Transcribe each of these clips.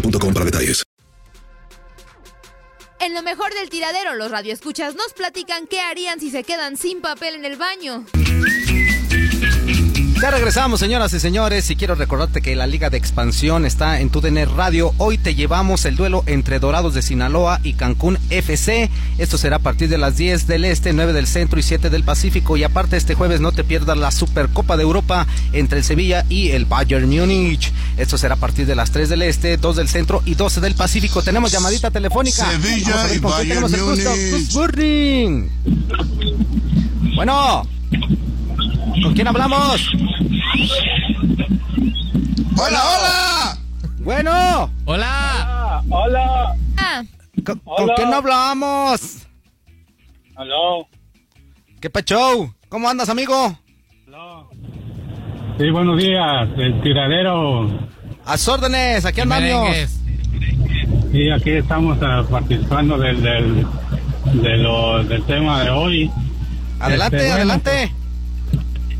para detalles. En lo mejor del tiradero, los radioescuchas nos platican qué harían si se quedan sin papel en el baño. Ya regresamos, señoras y señores, y quiero recordarte que la Liga de Expansión está en tu DN Radio. Hoy te llevamos el duelo entre Dorados de Sinaloa y Cancún FC. Esto será a partir de las 10 del Este, 9 del Centro y 7 del Pacífico. Y aparte, este jueves no te pierdas la Supercopa de Europa entre el Sevilla y el Bayern Múnich. Esto será a partir de las 3 del Este, 2 del Centro y 12 del Pacífico. Tenemos llamadita telefónica. Sevilla y Bayern. Múnich. Bueno. ¿Con quién hablamos? ¡Hola, hola! Bueno. Hola. Hola. Ah, ¿Con, con quién hablamos? Aló. ¿Qué pacho? ¿Cómo andas, amigo? Sí, buenos días. El tiradero. A sus órdenes, aquí andamos. Sí, aquí estamos ah, participando del, del, de lo- del tema de hoy. Adelante, Este, bueno, adelante.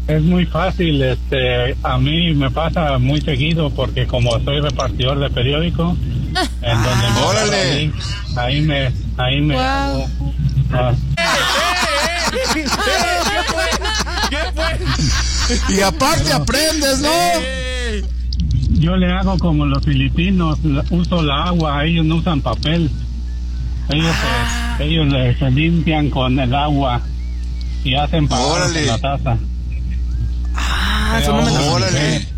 Es muy fácil, este, a mí me pasa muy seguido porque como soy repartidor de periódico, en donde me ¡Órale! ahí, ahí me, ahí me Wow. ah, Y aparte aprendes, ¿no? yo le hago como los filipinos, uso la agua, ellos no usan papel, ellos, se- ellos le- se limpian con el agua y hacen Órale. en la taza. Ah, eso no me la Órale.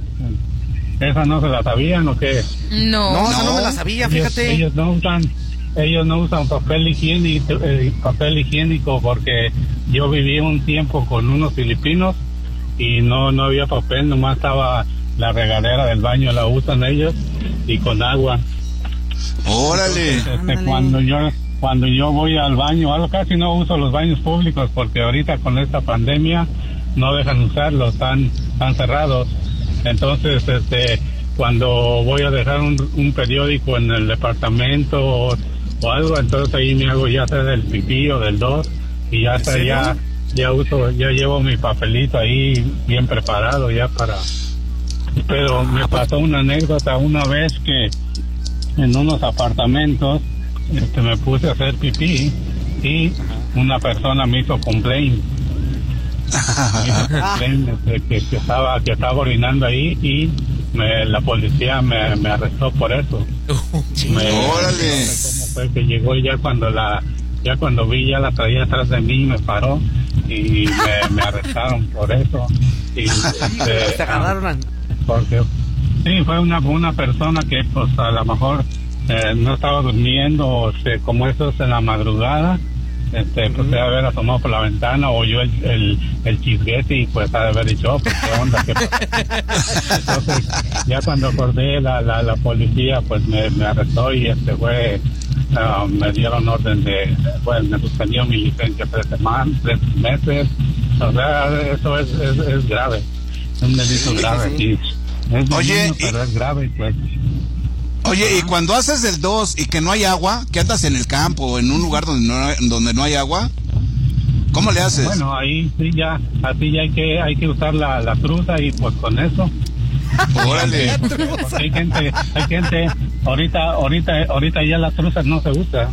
¿Esa no se la sabían o qué? no. No, esa no me la sabía, Ellos, fíjate. ellos no usan ellos no usan papel higiénico, eh, papel higiénico porque yo viví un tiempo con unos filipinos y no no había papel, nomás estaba la regadera del baño la usan ellos y con agua. Órale. Este, cuando yo cuando yo voy al baño, algo casi no uso los baños públicos porque ahorita con esta pandemia no dejan usarlos, están, están cerrados. Entonces, este, cuando voy a dejar un, un periódico en el departamento o, o algo, entonces ahí me hago ya sea del pipí o del dos y ya está, ya, ya uso, ya llevo mi papelito ahí bien preparado ya para. Pero me pasó una anécdota una vez que en unos apartamentos este, me puse a hacer pipí y una persona me hizo complaint. Este, que, que estaba que estaba orinando ahí y me- la policía me, me arrestó por eso. Me- Órale. no sé cómo fue que llegó ya cuando la ya cuando vi ya la traía atrás de mí me paró y me, me arrestaron por eso y este, Te agarraron. a- porque Sí, fue una, una persona que pues a lo mejor eh, no estaba durmiendo, o se, como eso es en la madrugada, este, pues debe haber asomado por la ventana, oyó el, el, el chisguete y pues ha de haber dicho, oh, pues qué onda, qué pasa?". Entonces, ya cuando acordé, la, la, la policía pues me, me arrestó y este fue, ah, me dieron orden de, pues me suspendió mi licencia tres semanas, tres meses, o sea, eso es, es, es grave, es un delito grave, sí. sí. Es Oye, benigno, y- pero es grave, pues. Oye, y cuando haces el 2 y que no hay agua, que andas en el campo o en un lugar donde no, donde no hay agua, ¿cómo le haces? Bueno, ahí sí ya, así ya hay que, hay que usar la, la truza y pues con eso. Órale. Hay gente, hay gente, ahorita, ahorita, ahorita ya la truza no se usa.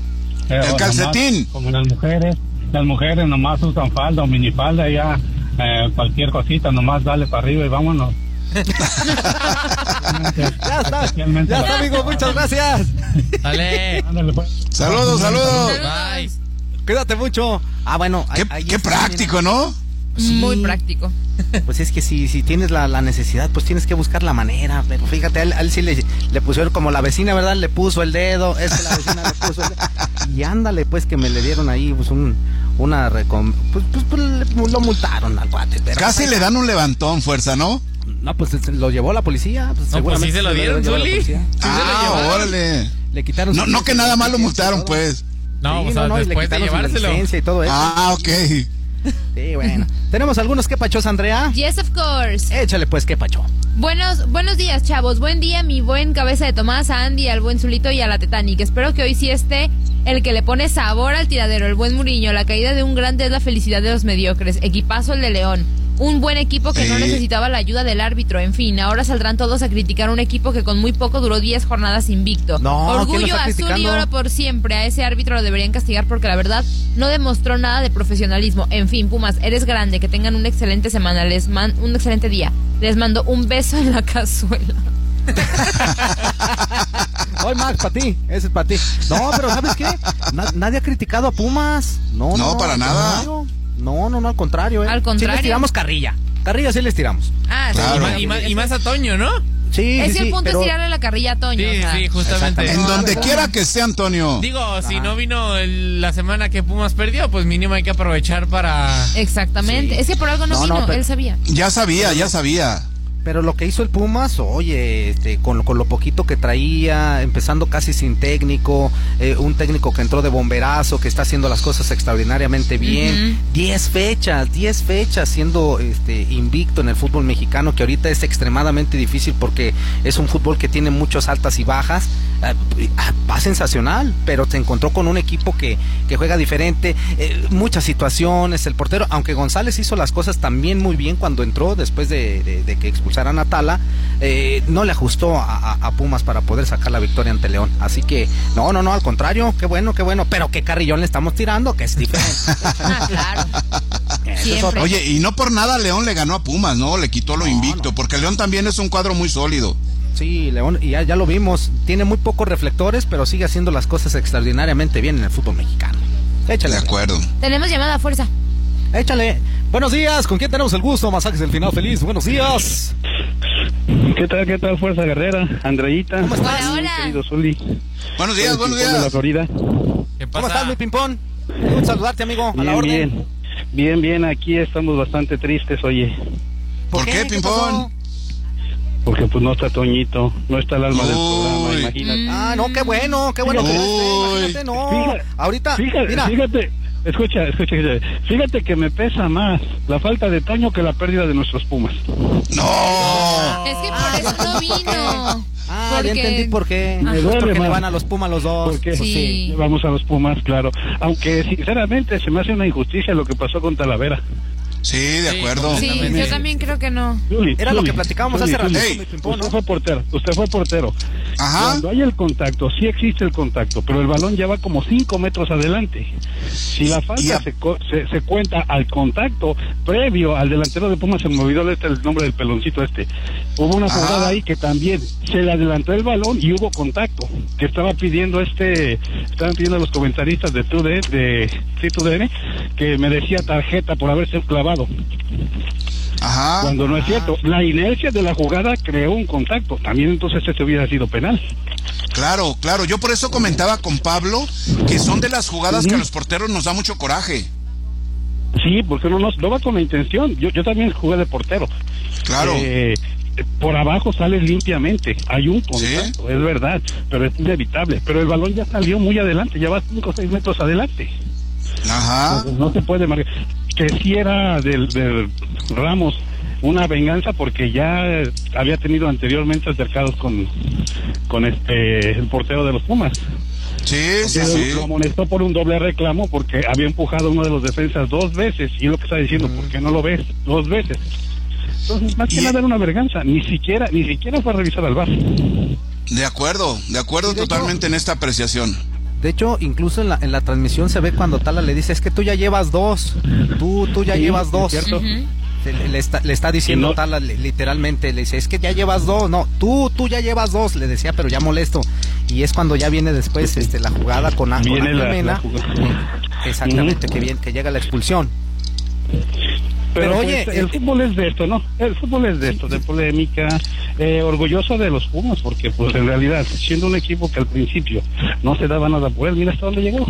Eh, El calcetín. nomás como las mujeres, las mujeres nomás usan falda o minifalda ya, eh, cualquier cosita nomás dale para arriba y vámonos. Ya está, ya está, amigo, muchas gracias. Dale. Pues. Saludos, saludos. Bye. Cuídate mucho. Ah, bueno. Qué, ahí- práctico, ¿no? Muy práctico. Pues es que si, si tienes la, la necesidad, pues tienes que buscar la manera. Pero fíjate, a él, a él sí le, le pusieron como la vecina, ¿verdad? Le puso el dedo. Es que la vecina le puso el dedo. Y ándale, pues que me le dieron ahí pues un, una recom... Pues, pues, pues, lo multaron al cuate. Pero, Casi le dan un levantón, fuerza, ¿no? No, pues se lo llevó la policía. Pues, No, pues sí se lo dieron, Zuli. Sí se lo Ah, órale. Le quitaron No, su- no que nada más lo multaron, pues. No, Sí, o sea, no, no, después de llevárselo. y todo eso. Ah, ok. Sí, bueno. Tenemos algunos que pachos, Andrea. Yes, of course. Échale pues que pacho. Buenos, buenos días, chavos. Buen día, mi buen cabeza de Tomás, a Andy, al buen Zulito y a la Titanic. Espero que hoy sí esté el que le pone sabor al tiradero, el buen Muriño. La caída de un grande es la felicidad de los mediocres. Equipazo el de León. Un buen equipo que no necesitaba la ayuda del árbitro. En fin, ahora saldrán todos a criticar un equipo que con muy poco duró 10 jornadas invicto. No, ¿quién lo Orgullo azul y oro por siempre. A ese árbitro lo deberían castigar porque la verdad no demostró nada de profesionalismo. En fin, Pumas, eres grande. Que tengan una excelente semana. Les man un excelente día. Les mando un beso en la cazuela. Hoy Max, para ti. Ese es para ti. No, pero ¿sabes qué? Na- nadie ha criticado a Pumas. No, No, para al nada. contrario. No, no, no, al contrario. ¿eh? Al Sí contrario. les tiramos carrilla. Carrilla sí les tiramos. Ah, sí, Claro. Y, más a Toño, ¿no? Sí, Es sí, que el sí, punto pero- es tirarle la carrilla a Toño. Sí, o sea. sí, justamente. En No, donde quiera que esté Antonio. Digo, si no vino el- la semana que Pumas perdió, pues mínimo hay que aprovechar para... Exactamente. Sí. Es que por algo no, No, vino, no, pero- él sabía. Ya sabía, ya sabía. Pero lo que hizo el Pumas, oye, este, con, con lo poquito que traía, empezando casi sin técnico, eh, un técnico que entró de bomberazo, que está haciendo las cosas extraordinariamente bien. 10 fechas, 10 fechas siendo este, invicto en el fútbol mexicano, que ahorita es extremadamente difícil porque es un fútbol que tiene muchas altas y bajas. Ah, ah, Va sensacional, pero se encontró con un equipo que, que juega diferente, eh, muchas situaciones, el portero, aunque González hizo las cosas también muy bien cuando entró después de, de- de que expulsaran a Tala, eh, no le ajustó a, a- a Pumas para poder sacar la victoria ante León. Así que, no, no, no, al contrario, qué bueno, qué bueno, pero qué carrillón le estamos tirando, que es diferente. Ah, claro. Siempre. Oye, y no por nada León le ganó a Pumas, ¿no? Le quitó lo No, invicto, no. porque León también es un cuadro muy sólido. Sí, León, y ya, ya lo vimos, tiene muy pocos reflectores, pero sigue haciendo las cosas extraordinariamente bien en el fútbol mexicano. Échale. De acuerdo. Tenemos llamada a fuerza. Échale. Buenos días, ¿con quién tenemos el gusto? Masajes del final feliz. Buenos días. ¿Qué tal, qué tal, Fuerza Guerrera? Andreita. ¿Cómo estás? Hola, hola. Querido Zuli. Buenos días, buenos De la días. Florida. ¿Qué ¿Cómo estás, mi pimpón? Un saludarte, amigo. A la Bien, orden. bien. Bien, bien, aquí estamos bastante tristes, oye. ¿Por qué, Pimpón? Porque pues no está Toñito, no está el alma del programa, imagínate. Ah, no, qué bueno, qué bueno que esté, imagínate, no. Fíjate, Ahorita, Fíjate, mira, fíjate, escucha, escucha, escucha. fíjate que me pesa más la falta de Toño que la pérdida de nuestros Pumas. No. Es que por eso no vino. ah, porque- ya entendí por qué. Me duele porque le más. van a los Pumas los dos. Porque Pues Sí. vamos a los Pumas, claro. Aunque sinceramente se me hace una injusticia lo que pasó con Talavera. Sí, de acuerdo. Sí, yo también creo que no. Era lo que platicábamos hace pimpón, Usted fue portero, usted fue portero. Ajá. Cuando hay el contacto, sí existe el contacto, pero el balón ya va como 5 metros adelante. Si la falta a- se, co- se, se cuenta al contacto previo al delantero de Pumas, se me olvidó este, el nombre del peloncito este. Hubo una Ajá. jugada ahí que también se le adelantó el balón y hubo contacto. Que estaba pidiendo este, estaban pidiendo los comentaristas de TUDN, de sí, TUDN, que merecía tarjeta por haberse clavado. Ajá. Cuando no es cierto. La inercia de la jugada creó un contacto. También entonces este hubiera sido penal. Claro, claro. Yo por eso comentaba con Pablo que son de las jugadas que a los porteros nos da mucho coraje. Sí, porque no, no, no va con la intención. Yo, yo también jugué de portero. Claro. Eh, por abajo sales limpiamente. Hay un contacto, es verdad, pero es inevitable. Pero el balón ya salió muy adelante, ya va 5 o 6 metros adelante. Ajá. No se puede marcar. Que si era del, del Ramos una venganza porque ya había tenido anteriormente altercados con, con este el portero de los Pumas. Sí, sí, Lo- sí. Lo amonestó por un doble reclamo porque había empujado a uno de los defensas dos veces y es lo que está diciendo, ¿por qué no lo ves? Dos veces. Entonces, más que nada era una vergüenza, ni siquiera, ni siquiera fue a revisar al bar. De acuerdo, de acuerdo totalmente en esta apreciación. De hecho, incluso en la, en la transmisión se ve cuando Tala le dice, es que tú ya llevas dos, tú, tú ya Sí, llevas dos. cierto. Le, le está, le está diciendo no- Tala li- literalmente, le dice, es que ya llevas dos, no, tú, tú ya llevas dos, le decía, pero ya molesto. Y es cuando ya viene después este, la jugada con, A- con Viene Ángel la- Mena. la jugada. Exactamente, que, bien, que llega la expulsión. Pero, Pero, oye, el eh, fútbol es de esto, ¿no? El fútbol es de esto, de polémica, eh, orgulloso de los Pumas, porque pues en realidad, siendo un equipo que al principio no se daba nada por él, mira hasta dónde llegó.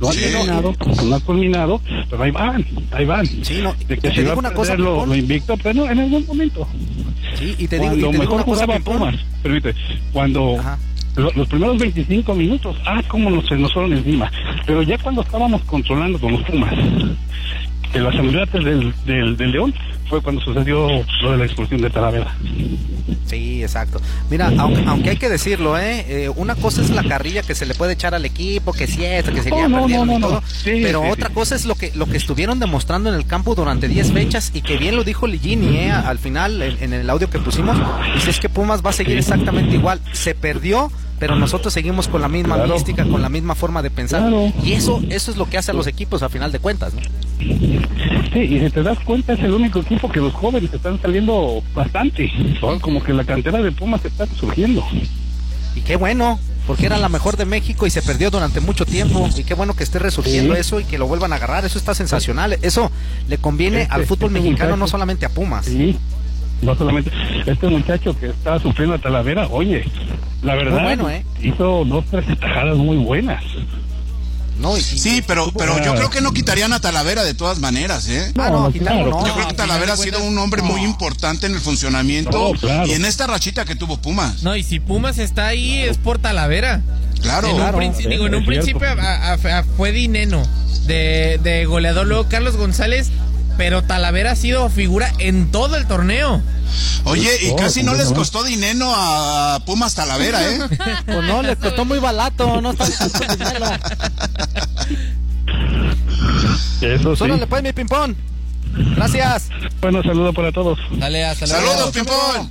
Lo han terminado, no ha culminado, pero ahí van, ahí van. Sí, no, de te que se digo va a una cosa, perder lo, invicto, pero no, en algún momento. Sí, y te digo, y cuando te digo mejor una cosa, jugaba. Pumas, permite, cuando Ajá. lo- los primeros 25 minutos, ah, cómo nos, se nos fueron encima, pero ya cuando estábamos controlando con los Pumas, que las embrates del, del, del León, fue cuando sucedió lo de la expulsión de Talavera. Sí, exacto. Mira, aunque, aunque hay que decirlo, ¿eh? Eh, Una cosa es la carrilla que se le puede echar al equipo, que si esto, que si No, ya no, perdieron no, y todo. Sí, pero sí, otra sí. cosa es lo que lo que estuvieron demostrando en el campo durante 10 fechas y que bien lo dijo Ligini, ¿eh? Al final, en, en el audio que pusimos, dice es que Pumas va a seguir exactamente igual. Se perdió, pero nosotros seguimos con la misma Claro. mística, con la misma forma de pensar. Claro. Y eso eso es lo que hace a los equipos a final de cuentas, ¿no? Sí, y si te das cuenta es el único equipo que los jóvenes están saliendo bastante. Son como que la cantera de Pumas está surgiendo. Y qué bueno, porque era la mejor de México y se perdió durante mucho tiempo. Y qué bueno que esté resurgiendo Sí. eso y que lo vuelvan a agarrar. Eso está sensacional. Eso le conviene Este- al fútbol este mexicano, no solamente a Pumas. Sí, no solamente este muchacho que está sufriendo a Talavera, oye, la verdad, bueno, ¿eh? hizo dos, tres tajadas muy buenas. No, y- Sí, pero, pero yo creo que no quitarían a Talavera de todas maneras, ¿eh? Ah, no, No, quitarlo, claro, no. Yo creo que Talavera ha sido un hombre muy importante en el funcionamiento No, claro. y en esta rachita que tuvo Pumas. No, y si Pumas está ahí es por Talavera. Claro. En un, Claro. princi- digo, en un principio a- a- a- fue Dineno de, de goleador, luego Carlos González, pero Talavera ha sido figura en todo el torneo. Oye, y Oh, casi no les costó dinero a Pumas Talavera, ¿eh? Pues no, le costó muy barato, no está dinero. Eso Pues sí. órale, pues, mi ping-pong. Gracias. Bueno, saludo para todos. Dale, hasta luego. Saludos, Pimpón.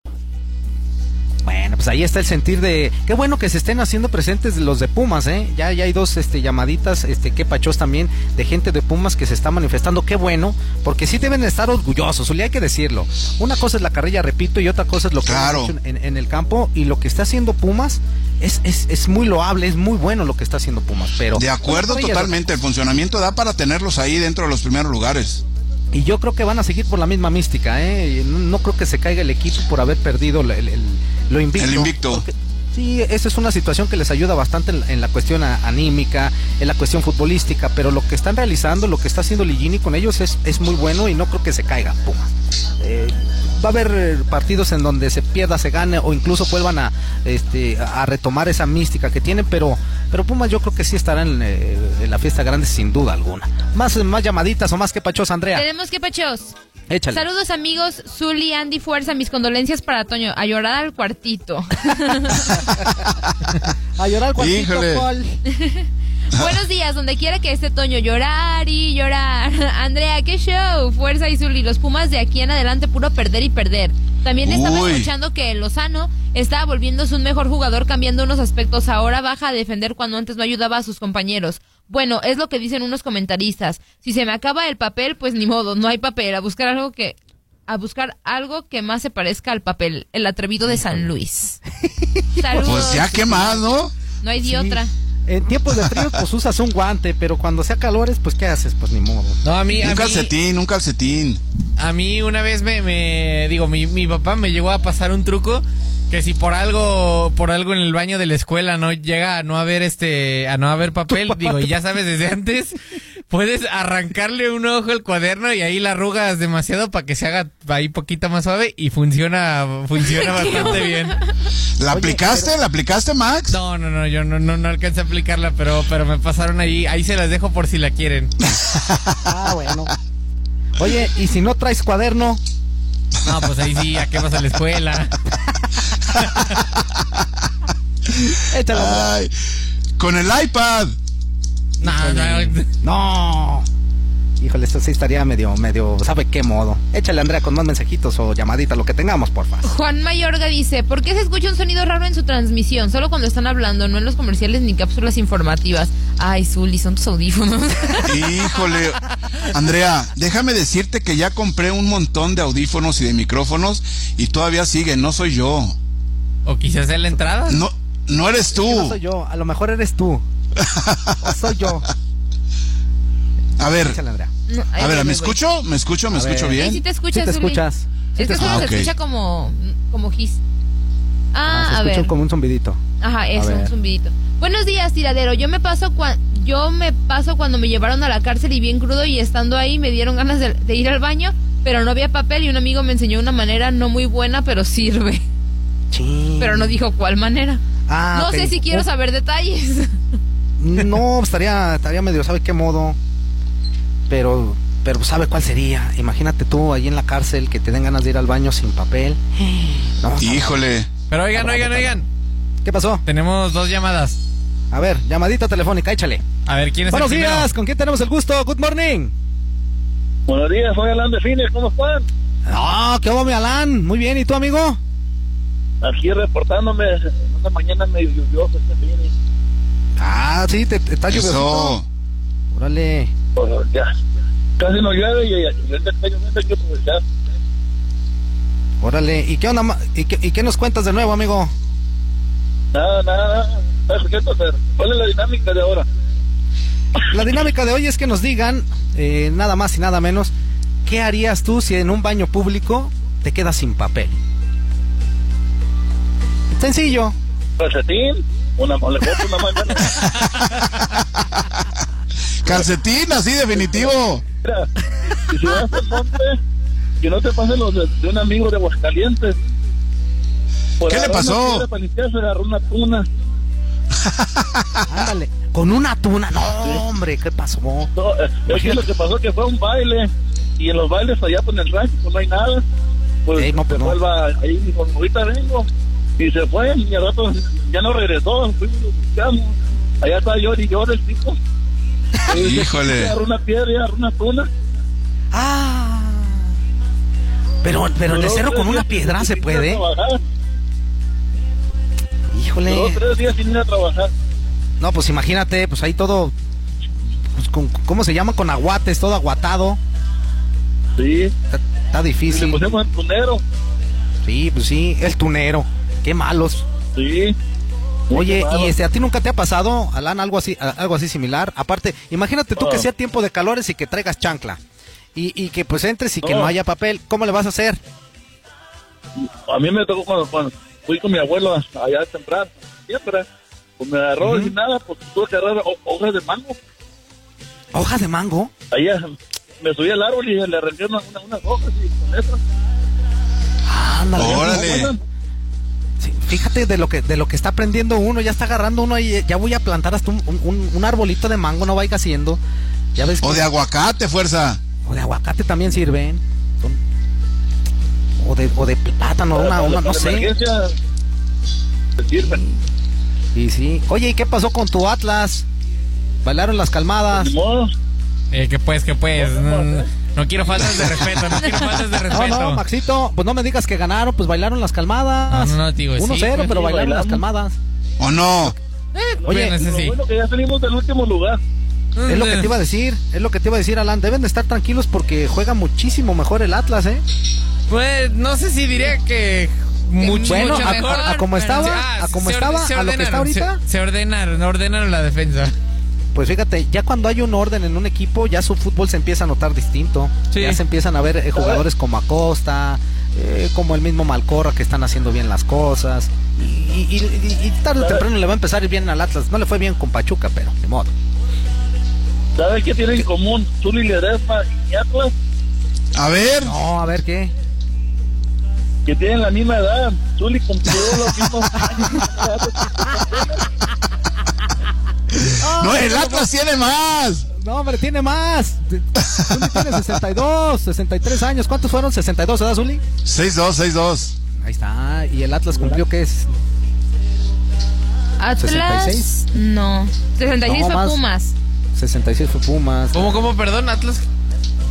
Bueno, pues ahí está el sentir de. Qué bueno que se estén haciendo presentes los de Pumas, ¿eh? Ya, ya hay dos este, llamaditas, este, que pachos también, de gente de Pumas que se está manifestando. Qué bueno, porque sí deben estar orgullosos, Uli, hay que decirlo. Una cosa es la carrilla, repito, y otra cosa es lo que Claro. hecho en, en el campo. Y lo que está haciendo Pumas es, es, es muy loable, es muy bueno lo que está haciendo Pumas. Pero De acuerdo totalmente, el funcionamiento da para tenerlos ahí dentro de los primeros lugares. Y yo creo que van a seguir por la misma mística, ¿eh? No, no creo que se caiga el equipo por haber perdido el- el- el- lo invicto. El invicto. Porque, sí, esa es una situación que les ayuda bastante en, en la cuestión a- anímica, en la cuestión futbolística, pero lo que están realizando, lo que está haciendo Ligini con ellos es, es muy bueno y no creo que se caiga Puma. Eh, va a haber eh, partidos en donde se pierda, se gane o incluso vuelvan a, este, a retomar esa mística que tienen, pero, pero Pumas yo creo que sí estará en, eh, en la fiesta grande sin duda alguna. Más, más llamaditas o más que pachos, Andrea. Tenemos que pachos. Échale. Saludos amigos, Zuli, Andy Fuerza, mis condolencias para Toño, a llorar al cuartito. A llorar cuartito, Híjole. Paul. Buenos días, donde quiera que esté Toño, llorar y llorar. Andrea, qué show. Fuerza y Zuli, los Pumas de aquí en adelante puro perder y perder. También estaba Uy. escuchando que Lozano estaba volviéndose un mejor jugador cambiando unos aspectos. Ahora baja a defender cuando antes no ayudaba a sus compañeros. Bueno, es lo que dicen unos comentaristas. Si se me acaba el papel, pues ni modo, no hay papel. A buscar algo que a buscar algo que más se parezca al papel. El atrevido de San Luis. Saludos. Pues ya, ¿qué más, no? No hay de otra. En tiempos de frío, pues usas un guante, pero cuando sea calores, pues ¿qué haces? Pues ni modo. No, a mí, a Un mí, calcetín, un calcetín. a mí una vez me, me digo, mi, mi papá me llegó a pasar un truco que si por algo, por algo en el baño de la escuela no llega a no haber este, a no haber papel, digo, y ya sabes desde antes, puedes arrancarle un ojo al cuaderno y ahí la arrugas demasiado para que se haga ahí poquito más suave y funciona, funciona bastante bien. ¿La aplicaste? ¿La aplicaste, Max? No, no, no, yo no, no, no alcancé a aplicarla, pero, pero me pasaron ahí, ahí se las dejo por si la quieren. Ah, bueno. Oye, ¿y si no traes cuaderno? No, pues ahí sí, ¿a qué vas a la escuela? Échale. Ay, con el iPad. No, no, No. Híjole, esto sí estaría medio, medio, ¿sabe qué modo? Échale, Andrea, con más mensajitos o llamaditas, lo que tengamos, porfa. Juan Mayorga dice, ¿por qué se escucha un sonido raro en su transmisión? Solo cuando están hablando, no en los comerciales ni cápsulas informativas. Ay, Zuli, son tus audífonos. Híjole. Andrea, déjame decirte que ya compré un montón de audífonos y de micrófonos y todavía siguen, no soy yo. O quizás es la entrada. No, no eres tú. No soy yo, a lo mejor eres tú. O soy yo. A ver. No, a ver, ¿me escucho? ¿Me escucho? ¿Me A escucho ver. Sí, sí bien? te escuchas, Sí te escuchas. Sí Es que solo escuchas. se Ah, escucha como, como gis. Ah, Ah, se a ver. como un zumbidito. Ajá, eso, un zumbidito. Buenos días, tiradero. Yo me paso cua- yo me paso cuando me llevaron a la cárcel y bien crudo y estando ahí me dieron ganas de, de ir al baño, pero no había papel y un amigo me enseñó una manera no muy buena, pero sirve. Sí. Pero no dijo cuál manera. Ah, no sé si quiero Oh, saber detalles. No, estaría, estaría medio, ¿sabe qué modo? Pero, pero ¿sabe cuál sería? Imagínate tú ahí en la cárcel que te den ganas de ir al baño sin papel. No, Híjole. Pero oigan, oigan, oigan. ¿Qué pasó? Tenemos dos llamadas. A ver, llamadita telefónica, échale. A ver, ¿quién es Buenos el primero? días, ¿con quién tenemos el gusto? Good morning. Buenos días, soy Alan de Fines, ¿cómo están? Ah, ¿qué hubo, mi Alan? Muy bien, ¿y tú, amigo? Aquí reportándome en una mañana medio lluviosa este. Ah, sí, te, te está Eso. lloviendo. Órale. Pues, ya, casi no llueve y, y ahorita está lloviendo, hay que aprovechar. Órale. ¿Y qué onda? ma- ¿Y qué, y qué nos cuentas de nuevo, amigo? Nada, nada, nada. ¿Cuál es la dinámica de ahora? La dinámica de hoy es que nos digan, eh, nada más y nada menos, ¿qué harías tú si en un baño público te quedas sin papel? Sencillo. Calcetín, una le boto una mano. Calcetín, así definitivo. Mira, y si vas al monte, que no te pasen los de, de un amigo de Aguascalientes. Por ¿Qué le una pasó? Para limpiarse, agarró una tuna. Ándale. Con una tuna. No, hombre, ¿qué pasó? No, eh, es que lo que pasó que fue un baile y en los bailes allá por el rancho pues no hay nada. Pues Ey, no, se pues no. ba- ahí ahorita vengo y se fue y al rato ya no regresó, fuimos y lo buscamos. Allá está llori y llora el tipo. Híjole. Agarró una piedra y agarró una tuna. Ah. Pero, pero el cerro con una piedra se puede. Híjole. tres días sin ir a trabajar. No, pues imagínate, pues ahí todo. Pues con, ¿Cómo se llama? Con aguates, todo aguatado. Sí. Está, está Y le difícil. pusimos el tunero. Sí, pues sí, el tunero. Qué malos. Sí. Oye, ¿y este a ti nunca te ha pasado, Alan, algo así, algo así similar? Aparte, imagínate tú que sea tiempo de calores y que traigas chancla. Y, y que pues entres y que No. no haya papel. ¿Cómo le vas a hacer? A mí me tocó cuando, cuando fui con mi abuelo allá temprano, siempre. Pues me agarró y nada, pues tuve que agarrar ho- hojas de mango. ¿Hojas de mango? Allá me subí al árbol y le arranqué una, una- unas hojas y con eso. Ándale. Órale. Fíjate de lo que de lo que está aprendiendo uno, ya está agarrando uno y eh, ya voy a plantar hasta un, un, un arbolito de mango, no vaya haciendo. Ya ves. O de aguacate, fuerza. O de aguacate también sirven. O de, o de plátano, una, no sé. Sirven. Y sí. Oye, ¿y qué pasó con tu Atlas? ¿Bailaron las calmadas? Eh, que pues, que pues quiero faltas de respeto, no quiero faltas de No, respeto. no, Maxito, pues no me digas que ganaron, pues bailaron las calmadas. No, no, no, digo, sí, 1-0, pues, pero sí, bailaron las calmadas. ¿O no? Oye, Bueno, ese sí. Bueno, que ya salimos del último lugar. Es lo que te iba a decir, es lo que te iba a decir, Alan. Deben de estar tranquilos porque juega muchísimo mejor el Atlas, ¿eh? Pues no sé si diría que mucho, Bueno, mucho a- mejor. a- a como estaba, Ah, a como se estaba, se a lo que está ahorita. Se, se ordenaron, ordenaron la defensa. Pues fíjate, ya cuando hay un orden en un equipo, ya su fútbol se empieza a notar distinto. Sí. Ya se empiezan a ver eh, jugadores como Acosta, eh, como el mismo Malcorra que están haciendo bien las cosas. Y, y- y- y tarde o temprano le va a empezar a ir bien al Atlas. No le fue bien con Pachuca, pero de modo. ¿Sabes qué tienen en común Zuli Ledesma y Atlas? A ver. No, a ver qué. Que tienen la misma edad. Zuli cumplió los mismos años. No, el Atlas tiene más. No, hombre, tiene más. Zuli tiene 62, 63 años. ¿Cuántos fueron? 62, ¿verdad, Zuli? 6-2, 6-2. Ahí está. ¿Y el Atlas cumplió qué es? Atlas. 66. No. 66 No, fue más. Pumas. 66 fue Pumas. ¿Cómo, cómo, perdón, Atlas?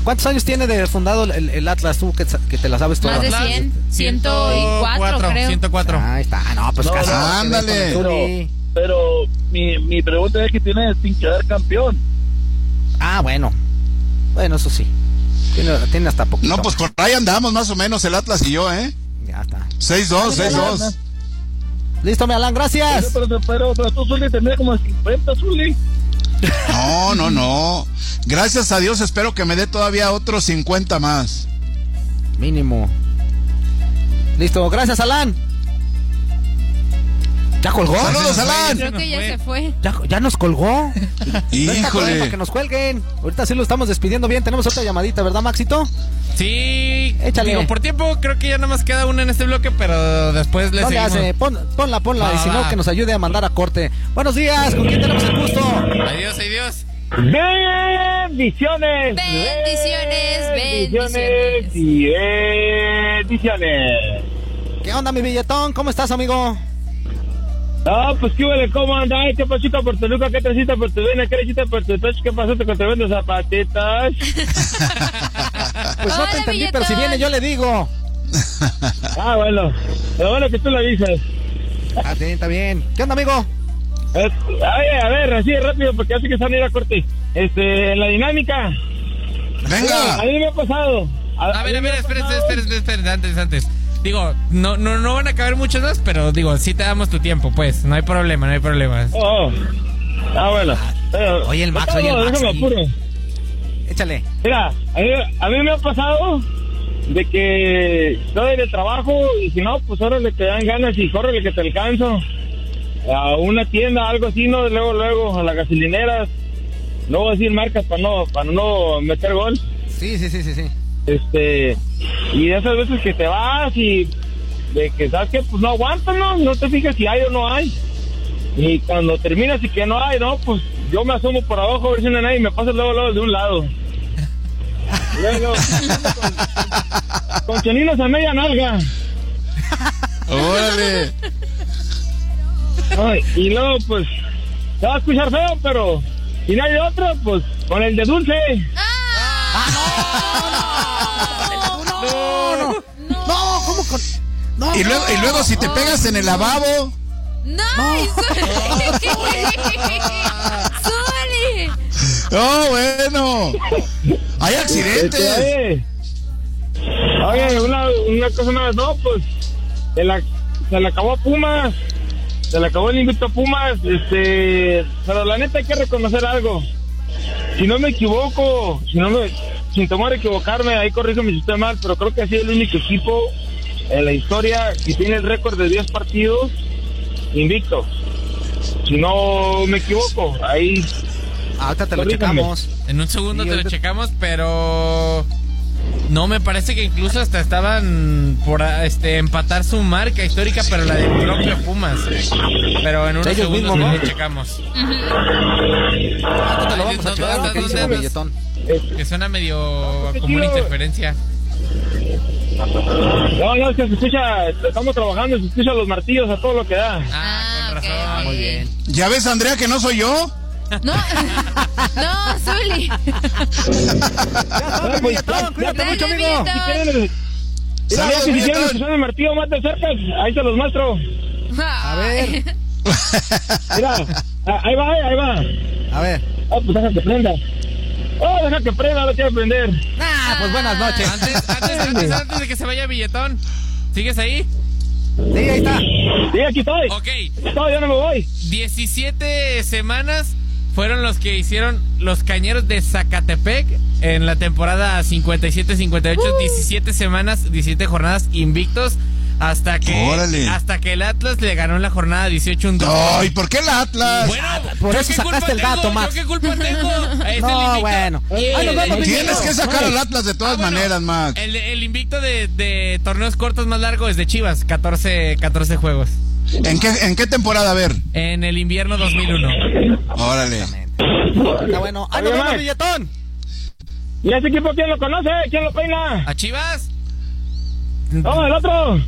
¿Cuántos años tiene de fundado el, el Atlas tú que, que te la sabes toda? Más de 100. 104, creo. 104. Ahí está, no, pues No, casi. no, ándale. Pero, mi, mi pregunta es que tiene sin quedar campeón. Ah, bueno. Bueno, eso sí. Tiene, tiene hasta poquito. No, pues por ahí andamos más o menos el Atlas y yo, ¿eh? Ya está. 6-2, 6-2. Listo, mi Alan, gracias. Pero, pero, pero, pero tú, Zuli, tendría como 50, Zuli. No, no, no. Gracias a Dios espero que me dé todavía otros 50 más. Mínimo. Listo, gracias, Alan. ¿Ya colgó? Saludos, Alan. Creo que ya se fue. Ya, ya nos colgó. Híjole. Para que nos cuelguen. Ahorita sí lo estamos despidiendo bien. Tenemos otra llamadita, ¿verdad, Maxito? Sí. Échale. Digo, por tiempo creo que ya nada más queda una en este bloque, pero después le No le seguimos. hace. Pon- ponla, ponla. Va, y si no, que nos ayude a mandar a corte. Buenos días. ¿Con quién tenemos el gusto? Adiós, adiós. Bendiciones. Bendiciones, Bendiciones y bendiciones. ¿Qué onda, mi billetón? ¿Cómo estás, amigo? Ah, pues qué huele, ¿cómo andáis? ¿Qué pasita por Toluca? ¿Qué tracita por tu vena? ¿Qué tracita por tu pecho? ¿Qué pasó con tremendo zapatitas? Pues no te entendí, pero si viene yo le digo. Ah, bueno. Pero bueno que tú lo avisas. Ah, bien, está bien. ¿Qué onda, amigo? Eh, Oye, a ver, así de rápido, porque hace que se van a ir a corte. Este, en la dinámica. Venga. A mí me ha pasado. A ver, a ver, espérense, espérense, espérense, antes, antes. Digo, no, no, no van a caber muchos más, pero digo, sí te damos tu tiempo, pues. No hay problema, no hay problema. Oh. Ah, bueno. Pero- Oye, el Max, No, oye, el Max. déjame ahí. apuro. Échale. Mira, a mí, a mí me ha pasado de que estoy el trabajo y si no, pues órale que dan ganas y córrele que te alcanzo. A una tienda, algo así, ¿no? Luego, luego, a las gasolineras. No voy a decir marcas para no, para no meter gol. Sí, sí, sí, sí, sí. Este, y de esas veces que te vas y de que sabes que pues no aguantas, ¿no? No te fijas si hay o no hay. Y cuando terminas y que no hay, no, pues yo me asomo por abajo a ver si no hay nadie y me paso luego, luego de un lado. Luego, con, con a media nalga. Órale. Ay, y luego, pues, se va a escuchar feo, pero si no hay otro, pues con el de dulce. No, no. No, ¿cómo con.? No. Y luego, y luego si te pegas en el lavabo. ¡No! Oh, bueno. Hay accidentes. Este, Oye, oye, una, una cosa más, no, pues, se la, se le acabó a Pumas, se le acabó el invito a Pumas, este, pero la neta hay que reconocer algo. Si no me equivoco, si no me, sin temor a equivocarme, ahí corrígeme si estoy mal, pero creo que ha sido el único equipo en la historia que tiene el récord de 10 partidos invicto. Si no me equivoco, ahí Ahorita te lo checamos. En un segundo Sí, te lo ahorita- checamos, pero no me parece que incluso hasta estaban por este empatar su marca histórica, pero la del propio Pumas. Pero en unos Ellos segundos mismos, lo ¿no? checamos. Ahorita lo vamos a ¿Dónde- checar, dónde- billetón. Que suena medio como una interferencia. No, no, es que se escucha, estamos trabajando, se escuchan los martillos a todo lo que da. Ah, con razón. Muy bien. ¿Ya ves, Andrea, que no soy yo? No, no, Zuli. Ah, pues, ya- Cuídate mucho, amigo. Si quieren, Saludos, si quieren usar el martillo más de cerca, ahí se los muestro. A ver. Mira, ah, ahí va, ahí va. A ver. Oh, pues deja que prenda. Oh, deja que prenda, no quiero prender. Ah, pues buenas noches. Antes, antes, antes, antes de que se vaya billetón. ¿Sigues ahí? Sí, ahí está. Sí, aquí estoy. Ok. No, yo no me voy. 17 semanas fueron los que hicieron los cañeros de Zacatepec en la temporada 57-58. 17 semanas, 17 jornadas invictos. Hasta que, Órale. hasta que el Atlas le ganó en la jornada 18 un 2. Ay, ¿por qué el Atlas? Bueno, Por ¿yo eso sacaste el gato, ¿Yo Max. qué culpa tengo? No, bueno. Ay, Tienes que sacar al Atlas de todas Ah, bueno. maneras, Max. El, el invicto de, de torneos cortos más largos es de Chivas, 14, 14 juegos. ¿En qué, ¿En qué temporada? A ver. En el invierno 2001. Órale. Está bueno. ¡Ay, nos Oye, vemos, billetón! ¿Y ese equipo quién lo conoce? ¿Quién lo peina? ¿A Chivas? No, el otro.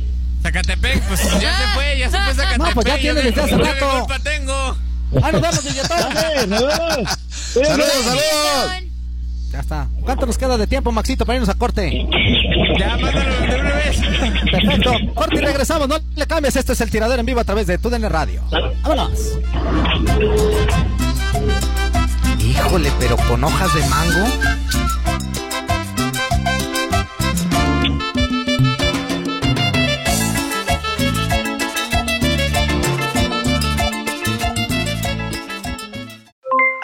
Zacatepec, pues ya se fue, ya se fue Zacatepec. No, pues ya tiene desde hace yo qué rato. culpa tengo? ¡Ay, nos vemos, nos vemos. Saludos, saludos. Ya está. ¿Cuánto nos queda de tiempo, Maxito, para irnos a corte? Ya, mándalo de una vez. Perfecto. Corte y regresamos. No le cambies. Este es el tirador en vivo a través de TUDN Radio. Vámonos. Híjole, pero con hojas de mango.